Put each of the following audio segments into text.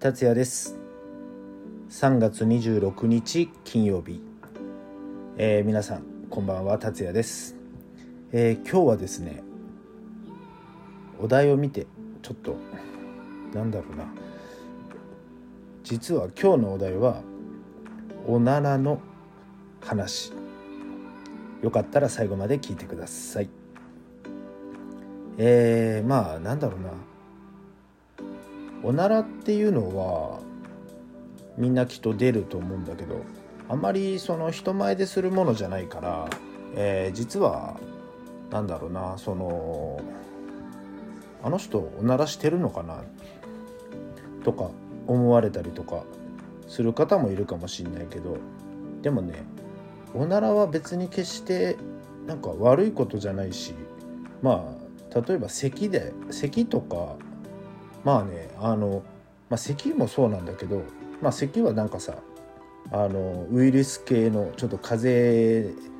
達也です。3月26日金曜日、えー、皆さんこんばんは達也です、えー、今日はですねお題を見てちょっとなんだろうな。実は今日のお題はおならの話。よかったら最後まで聞いてください。えー、まあなんだろうな。おならっていうのはみんなきっと出ると思うんだけどあんまりその人前でするものじゃないから、えー、実はなんだろうなそのあの人おならしてるのかなとか思われたりとかする方もいるかもしんないけどでもねおならは別に決してなんか悪いことじゃないしまあ例えば咳で咳とかまあねあの、まあ、咳もそうなんだけど、まあ、咳はなんかさあのウイルス系のちょっと風邪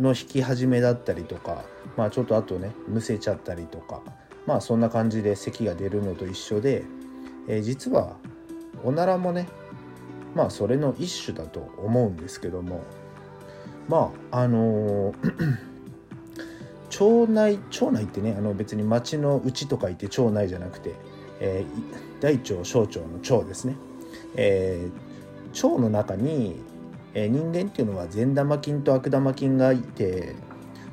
の引き始めだったりとか、まあ、ちょっとあとねむせちゃったりとかまあそんな感じで咳が出るのと一緒で、えー、実はおならもねまあそれの一種だと思うんですけどもまああの ー町内町内ってねあの別に町のうちとか言って町内じゃなくてえー、大腸小腸の腸ですね、えー、腸の中に、えー、人間っていうのは善玉菌と悪玉菌がいて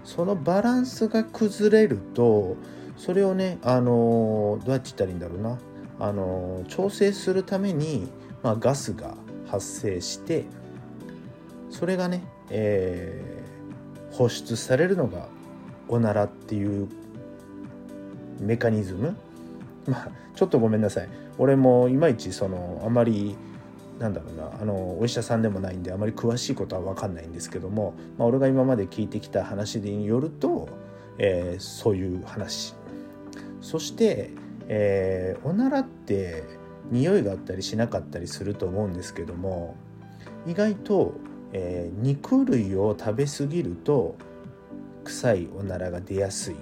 そのバランスが崩れるとそれをね、あのどうやって言ったらいいんだろうな、あの調整するために、まあ、ガスが発生してそれがね、えー、放出されるのがおならっていうメカニズム。まあちょっとごめんなさい。俺もいまいちそのあまりなんだろうなあのお医者さんでもないんであまり詳しいことは分かんないんですけども、まあ、俺が今まで聞いてきた話によると、えー、そういう話。そして、えー、おならって匂いがあったりしなかったりすると思うんですけども意外と、えー、肉類を食べ過ぎると臭いおならが出やすい。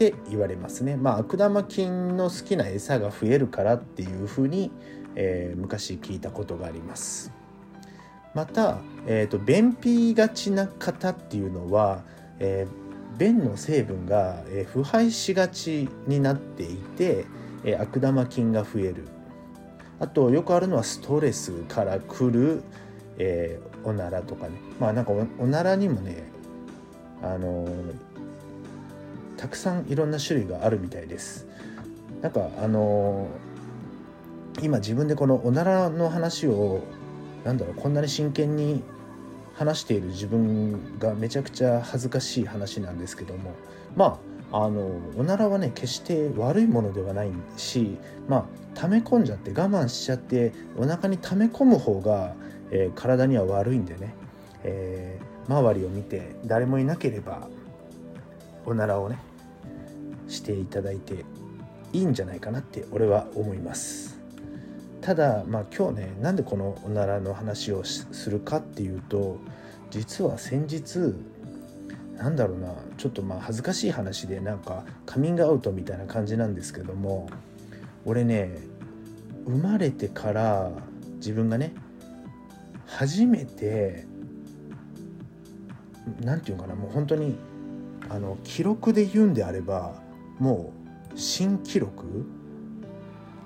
って言われますね。まあ悪玉菌の好きな餌が増えるからっていうふうに、えー、昔聞いたことがあります。また、えーと、便秘がちな方っていうのは、えー、便の成分が、え、腐敗しがちになっていて、えー、悪玉菌が増えるあとよくあるのはストレスからくる、え、おならとかねまあなんかおならにもねあのたくさんいろんな種類があるみたいです。なんかあのー、今自分でこのおならの話をなんだろうこんなに真剣に話している自分がめちゃくちゃ恥ずかしい話なんですけどもまああのおならはね決して悪いものではないしまあ溜め込んじゃって我慢しちゃってお腹に溜め込む方が、えー、体には悪いんでね、えー、周りを見て誰もいなければおならをねしていただいていいんじゃないかなって俺は思います。ただまあ今日ねなんでこのおならの話をするかっていうと実は先日なんだろうなちょっとまあ恥ずかしい話でなんかカミングアウトみたいな感じなんですけども俺ね生まれてから自分がね初めて何て言うかなもう本当にあの記録で言うんであればもう新記録？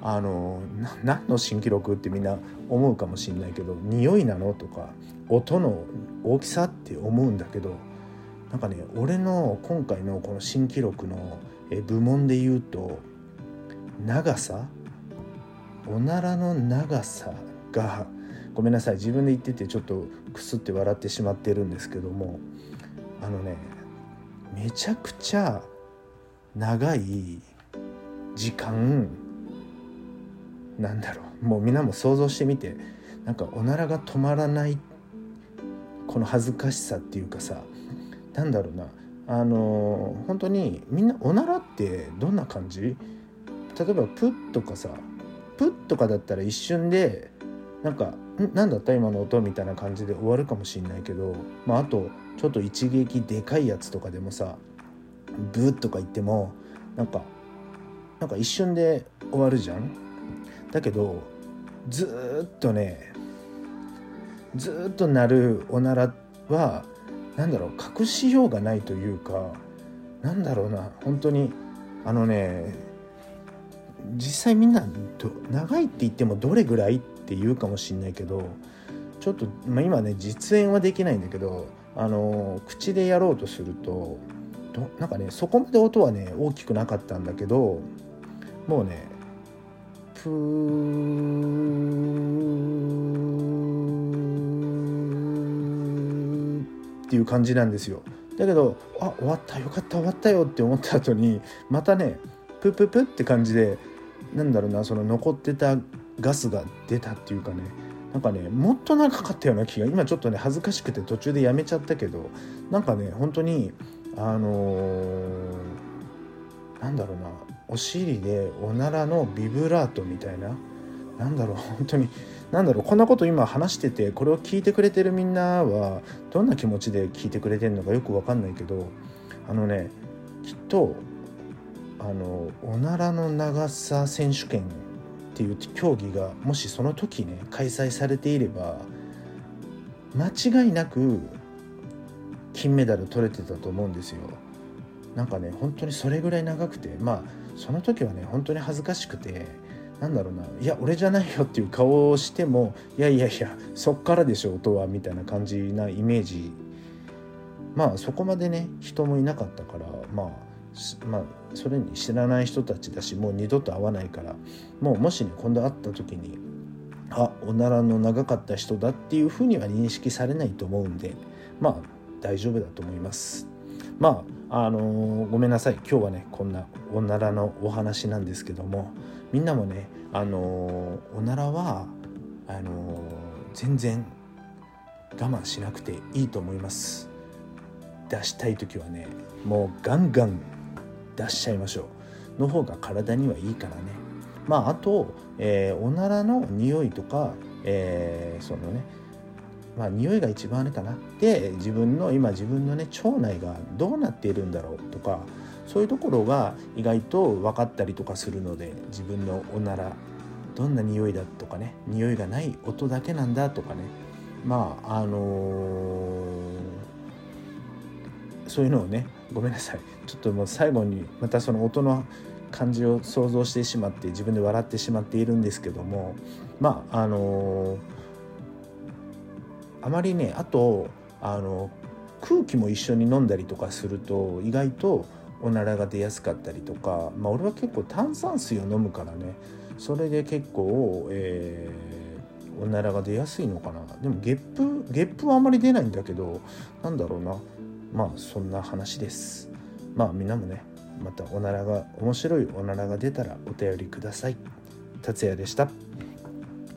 あの何の新記録ってみんな思うかもしんないけど匂いなのとか音の大きさって思うんだけどなんかね俺の今回のこの新記録の部門で言うと長さ？おならの長さがごめんなさい自分で言っててちょっとくすって笑ってしまってるんですけどもあのねめちゃくちゃ長い時間なんだろう。もうみんなも想像してみてなんかおならが止まらないこの恥ずかしさっていうかさなんだろうな。あの本当にみんなおならってどんな感じ？例えばプッとかさプッとかだったら一瞬でなんか「何だった今の音」みたいな感じで終わるかもしんないけどまああとちょっと一撃でかいやつとかでもさブーとか言ってもなんかなんか一瞬で終わるじゃん。だけどずっとねずっと鳴るおならは何だろう隠しようがないというかなんだろうな本当にあのね実際みんな長いって言ってもどれぐらいって言うかもしんないけどちょっと、まあ、今ね実演はできないんだけどあの口でやろうとするとどなんかねそこまで音はね大きくなかったんだけどもうねプーっていう感じなんですよだけどあ終わったよかった終わったよって思った後にまたねプププって感じでなんだろうなその残ってたガスが出たっていうかねなんかねもっと長かったような気が今ちょっとね恥ずかしくて途中でやめちゃったけどなんかね本当にあのー、なんだろうな。お尻でおならのビブラートみたいな。なんだろう。本当に。なんだろう。こんなこと今話しててこれを聞いてくれてるみんなはどんな気持ちで聞いてくれてるのかよく分かんないけどあのねきっとあのおならの長さ選手権っていう競技がもしその時ね開催されていれば間違いなく金メダル取れてたと思うんですよ。なんかね本当にそれぐらい長くてまあその時はね本当に恥ずかしくてなんだろうないや俺じゃないよっていう顔をしてもいやいやいやそっからでしょ音はみたいな感じなイメージまあそこまでね人もいなかったからまあまあそれに知らない人たちだしもう二度と会わないからもうもしね今度会った時にあおならの長かった人だっていうふうには認識されないと思うんでまあ大丈夫だと思います。まああのー、ごめんなさい。今日はねこんなおならのお話なんですけどもみんなもねあのー、おならはあのー、全然我慢しなくていいと思います。出したい時はねもうガンガン出しちゃいましょう。の方が体にはいいからね。まああと、えー、おならの匂いとか、えー、そのねまあ匂いが一番あれかな。で自分の今自分のね腸内がどうなっているんだろうとかそういうところが意外と分かったりとかするので自分のおならどんな匂いだとかね匂いがない音だけなんだとかね。まああのー、そういうのをねごめんなさい。ちょっともう最後にまたその音の感じを想像してしまって自分で笑ってしまっているんですけどもまああのー、あまりねあとあの空気も一緒に飲んだりとかすると意外とおならが出やすかったりとか、まあ、俺は結構炭酸水を飲むからね。それで結構、えー、おならが出やすいのかな。でもゲップゲップはあまり出ないんだけどなんだろうな。まあそんな話です。まあみんなもねまたおならが面白いおならが出たらお便りください。達也でした。